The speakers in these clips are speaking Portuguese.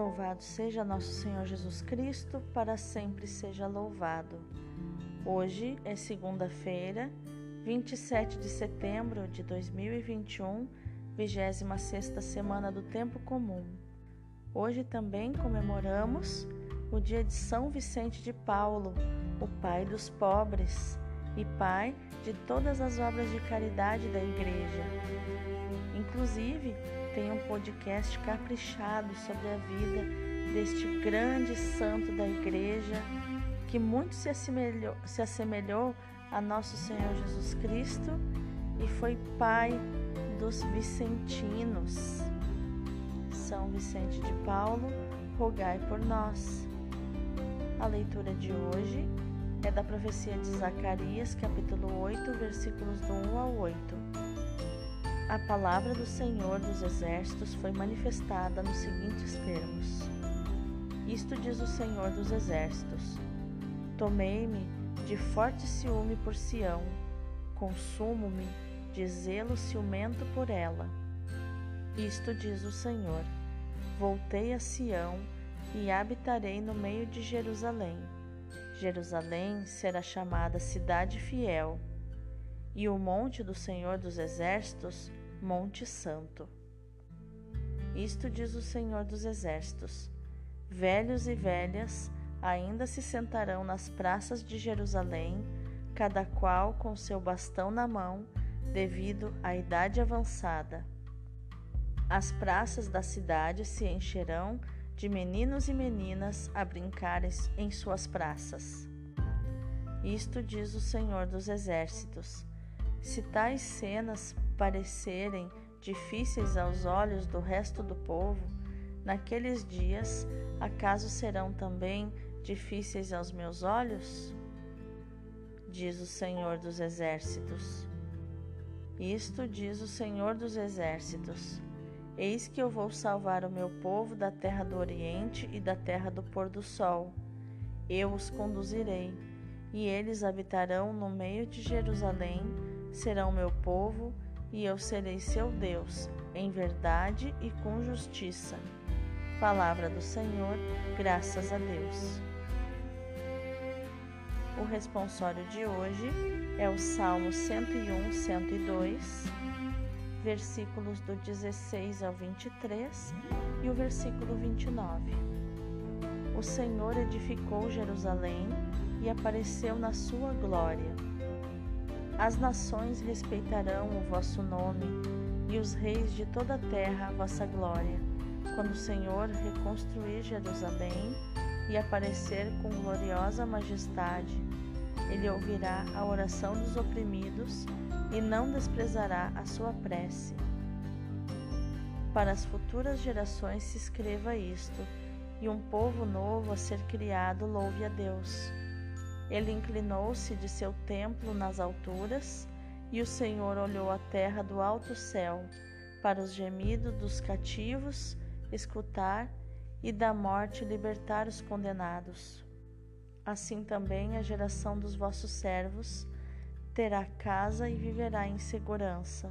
Louvado seja nosso Senhor Jesus Cristo, para sempre seja louvado. Hoje é segunda-feira, 27 de setembro de 2021, 26 semana do Tempo Comum. Hoje também comemoramos o dia de São Vicente de Paulo, o pai dos pobres e pai de todas as obras de caridade da Igreja. Inclusive, tem um podcast caprichado sobre a vida deste grande santo da igreja que muito se assemelhou, se assemelhou a nosso Senhor Jesus Cristo e foi pai dos vicentinos. São Vicente de Paulo, rogai por nós. A leitura de hoje é da profecia de Zacarias, capítulo 8, versículos do 1 ao 8 a palavra do Senhor dos Exércitos foi manifestada nos seguintes termos: Isto diz o Senhor dos Exércitos: Tomei-me de forte ciúme por Sião, consumo-me de zelo ciumento por ela. Isto diz o Senhor: Voltei a Sião e habitarei no meio de Jerusalém. Jerusalém será chamada Cidade Fiel, e o monte do Senhor dos Exércitos Monte Santo. Isto diz o Senhor dos Exércitos: Velhos e velhas ainda se sentarão nas praças de Jerusalém, cada qual com seu bastão na mão, devido à idade avançada. As praças da cidade se encherão de meninos e meninas a brincarem em suas praças. Isto diz o Senhor dos Exércitos: Se tais cenas parecerem difíceis aos olhos do resto do povo, naqueles dias, acaso serão também difíceis aos meus olhos? Diz o Senhor dos Exércitos. Isto diz o Senhor dos Exércitos: Eis que eu vou salvar o meu povo da terra do Oriente e da terra do pôr do sol. Eu os conduzirei, e eles habitarão no meio de Jerusalém, serão meu povo e eu serei seu Deus, em verdade e com justiça. Palavra do Senhor, graças a Deus. O responsório de hoje é o Salmo 101, 102, versículos do 16 ao 23 e o versículo 29. O Senhor edificou Jerusalém e apareceu na sua glória as nações respeitarão o vosso nome e os reis de toda a terra a vossa glória, quando o Senhor reconstruir Jerusalém e aparecer com gloriosa majestade. Ele ouvirá a oração dos oprimidos e não desprezará a sua prece. Para as futuras gerações se escreva isto, e um povo novo a ser criado louve a Deus. Ele inclinou-se de seu templo nas alturas, e o Senhor olhou a terra do alto céu, para os gemidos dos cativos escutar e da morte libertar os condenados. Assim também a geração dos vossos servos terá casa e viverá em segurança,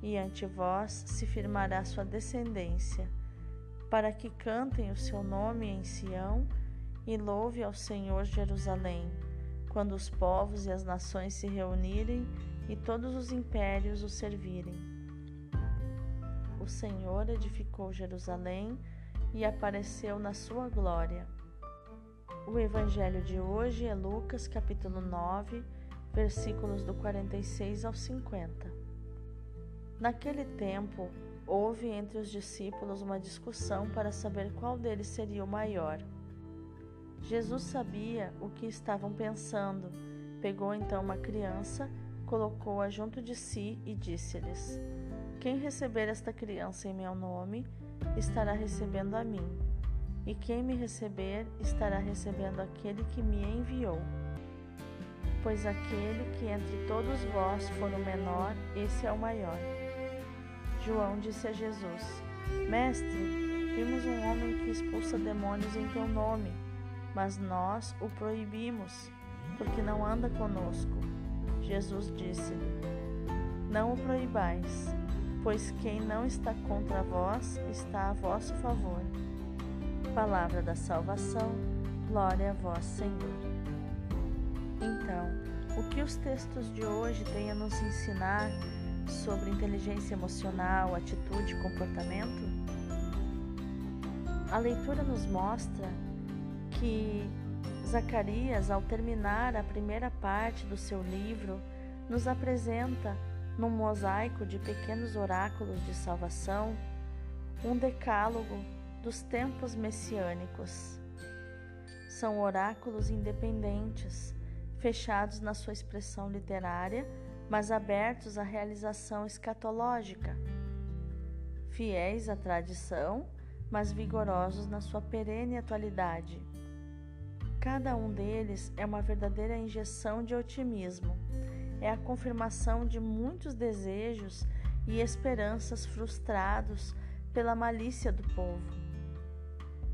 e ante vós se firmará sua descendência, para que cantem o seu nome em Sião e louve ao Senhor Jerusalém quando os povos e as nações se reunirem e todos os impérios o servirem. O Senhor edificou Jerusalém e apareceu na sua glória. O evangelho de hoje é Lucas capítulo 9, versículos do 46 ao 50. Naquele tempo, houve entre os discípulos uma discussão para saber qual deles seria o maior. Jesus sabia o que estavam pensando. Pegou então uma criança, colocou-a junto de si e disse-lhes: Quem receber esta criança em meu nome, estará recebendo a mim. E quem me receber, estará recebendo aquele que me enviou. Pois aquele que entre todos vós for o menor, esse é o maior. João disse a Jesus: Mestre, vimos um homem que expulsa demônios em teu nome mas nós o proibimos, porque não anda conosco. Jesus disse-lhe: Não o proibais, pois quem não está contra vós está a vosso favor. Palavra da salvação, glória a vós, Senhor. Então, o que os textos de hoje têm a nos ensinar sobre inteligência emocional, atitude e comportamento? A leitura nos mostra que Zacarias, ao terminar a primeira parte do seu livro, nos apresenta, num mosaico de pequenos oráculos de salvação, um decálogo dos tempos messiânicos. São oráculos independentes, fechados na sua expressão literária, mas abertos à realização escatológica. Fiéis à tradição, mas vigorosos na sua perene atualidade. Cada um deles é uma verdadeira injeção de otimismo, é a confirmação de muitos desejos e esperanças frustrados pela malícia do povo.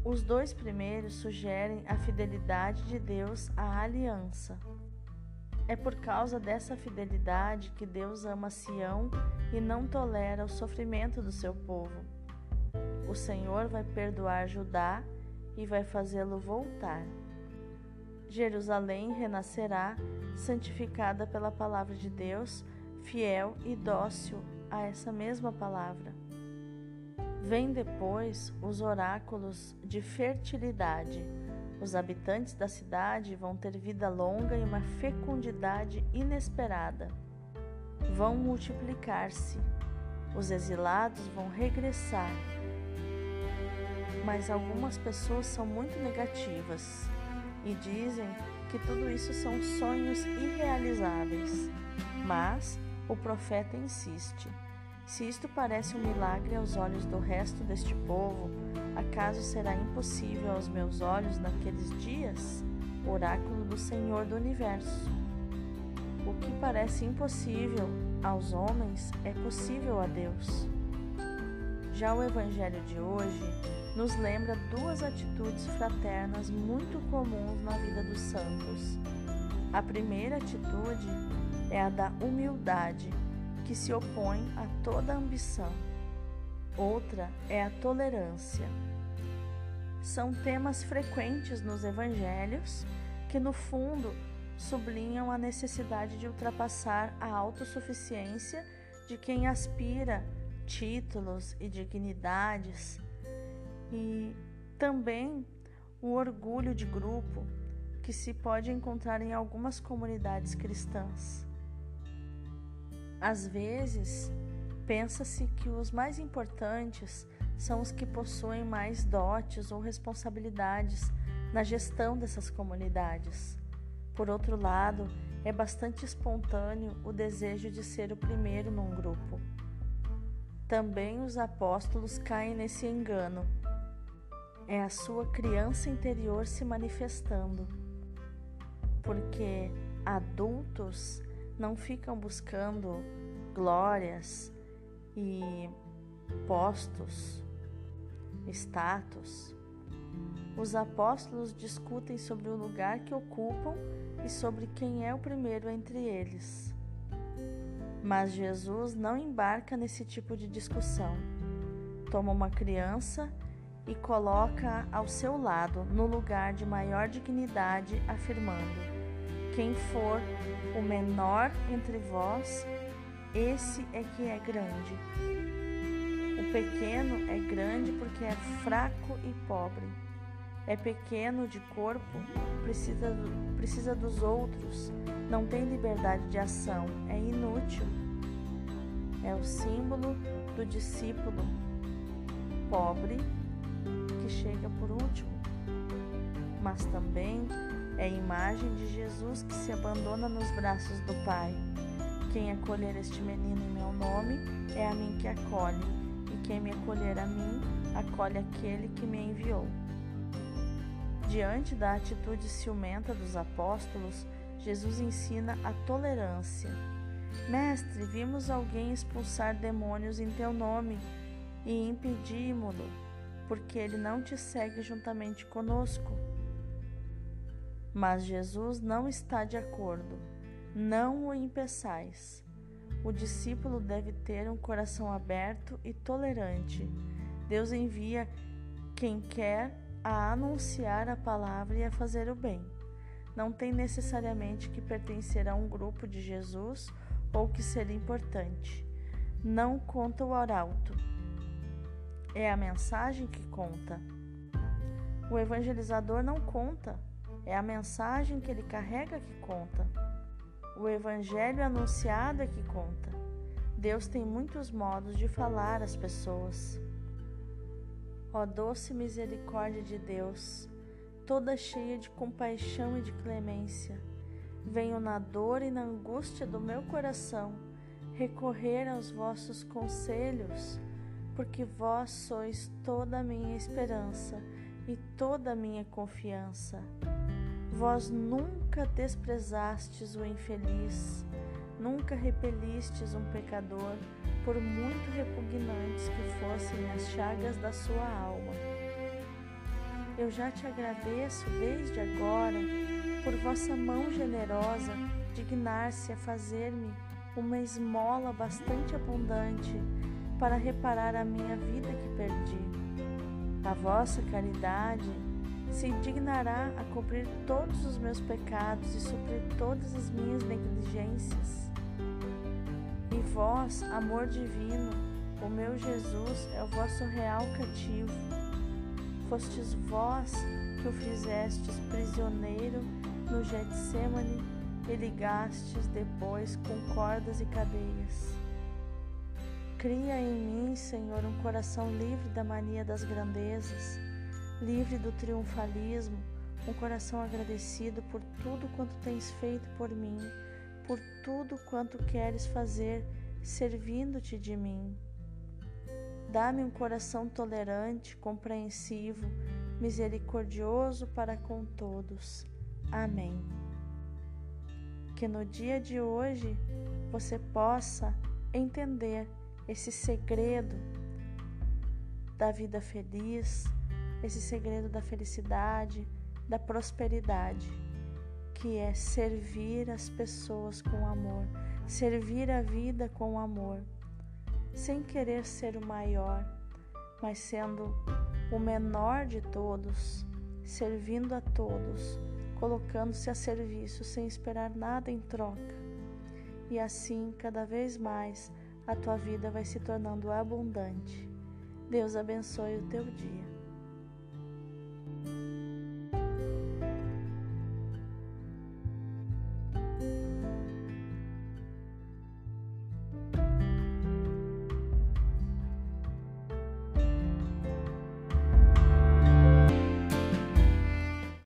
Os dois primeiros sugerem a fidelidade de Deus à aliança. É por causa dessa fidelidade que Deus ama Sião e não tolera o sofrimento do seu povo. O Senhor vai perdoar Judá e vai fazê-lo voltar. Jerusalém renascerá, santificada pela palavra de Deus, fiel e dócil a essa mesma palavra. Vêm depois os oráculos de fertilidade. Os habitantes da cidade vão ter vida longa e uma fecundidade inesperada. Vão multiplicar-se. Os exilados vão regressar. Mas algumas pessoas são muito negativas e dizem que tudo isso são sonhos irrealizáveis. Mas o profeta insiste. Se isto parece um milagre aos olhos do resto deste povo, acaso será impossível aos meus olhos naqueles dias? Oráculo do Senhor do Universo. O que parece impossível aos homens é possível a Deus. Já o Evangelho de hoje nos lembra duas atitudes fraternas muito comuns na vida dos santos. A primeira atitude é a da humildade que se opõe a toda ambição. Outra é a tolerância. São temas frequentes nos evangelhos que, no fundo, sublinham a necessidade de ultrapassar a autossuficiência de quem aspira títulos e dignidades e também o orgulho de grupo que se pode encontrar em algumas comunidades cristãs. Às vezes, pensa-se que os mais importantes são os que possuem mais dotes ou responsabilidades na gestão dessas comunidades. Por outro lado, é bastante espontâneo o desejo de ser o primeiro num grupo. Também os apóstolos caem nesse engano. É a sua criança interior se manifestando. Porque adultos não ficam buscando glórias e postos, status. Os apóstolos discutem sobre o lugar que ocupam e sobre quem é o primeiro entre eles. Mas Jesus não embarca nesse tipo de discussão. Toma uma criança e coloca ao seu lado, no lugar de maior dignidade, afirmando: quem for o menor entre vós, esse é que é grande. O pequeno é grande porque é fraco e pobre. É pequeno de corpo, precisa, precisa dos outros, não tem liberdade de ação, é inútil. É o símbolo do discípulo pobre que chega por último, mas também é a imagem de Jesus que se abandona nos braços do Pai. Quem acolher este menino em meu nome é a mim que acolhe, e quem me acolher a mim, acolhe aquele que me enviou. Diante da atitude ciumenta dos apóstolos, Jesus ensina a tolerância. Mestre, vimos alguém expulsar demônios em teu nome e impedimos-lo, porque ele não te segue juntamente conosco. Mas Jesus não está de acordo. Não o impeçais. O discípulo deve ter um coração aberto e tolerante. Deus envia quem quer a anunciar a palavra e a fazer o bem. Não tem necessariamente que pertencer a um grupo de Jesus ou que ser importante. Não conta o arauto. É a mensagem que conta. O evangelizador não conta, é a mensagem que ele carrega que conta. O evangelho anunciado é que conta. Deus tem muitos modos de falar às pessoas. Ó doce misericórdia de Deus, toda cheia de compaixão e de clemência, venho na dor e na angústia do meu coração recorrer aos vossos conselhos, porque vós sois toda a minha esperança e toda a minha confiança. Vós nunca desprezastes o infeliz, nunca repelistes um pecador por muito repugnantes que fossem as chagas da sua alma. Eu já te agradeço desde agora por vossa mão generosa dignar-se a fazer-me uma esmola bastante abundante para reparar a minha vida que perdi. A vossa caridade se dignará a cobrir todos os meus pecados e suprir todas as minhas negligências. Vós, amor divino, o meu Jesus é o vosso real cativo. Fostes vós que o fizestes prisioneiro no Getsemane e ligastes depois com cordas e cadeias. Cria em mim, Senhor, um coração livre da mania das grandezas, livre do triunfalismo, um coração agradecido por tudo quanto tens feito por mim por tudo quanto queres fazer, servindo-te de mim. Dá-me um coração tolerante, compreensivo, misericordioso para com todos. Amém. Que no dia de hoje você possa entender esse segredo da vida feliz, esse segredo da felicidade, da prosperidade que é servir as pessoas com amor, servir a vida com amor, sem querer ser o maior, mas sendo o menor de todos, servindo a todos, colocando-se a serviço sem esperar nada em troca. E assim, cada vez mais, a tua vida vai se tornando abundante. Deus abençoe o teu dia.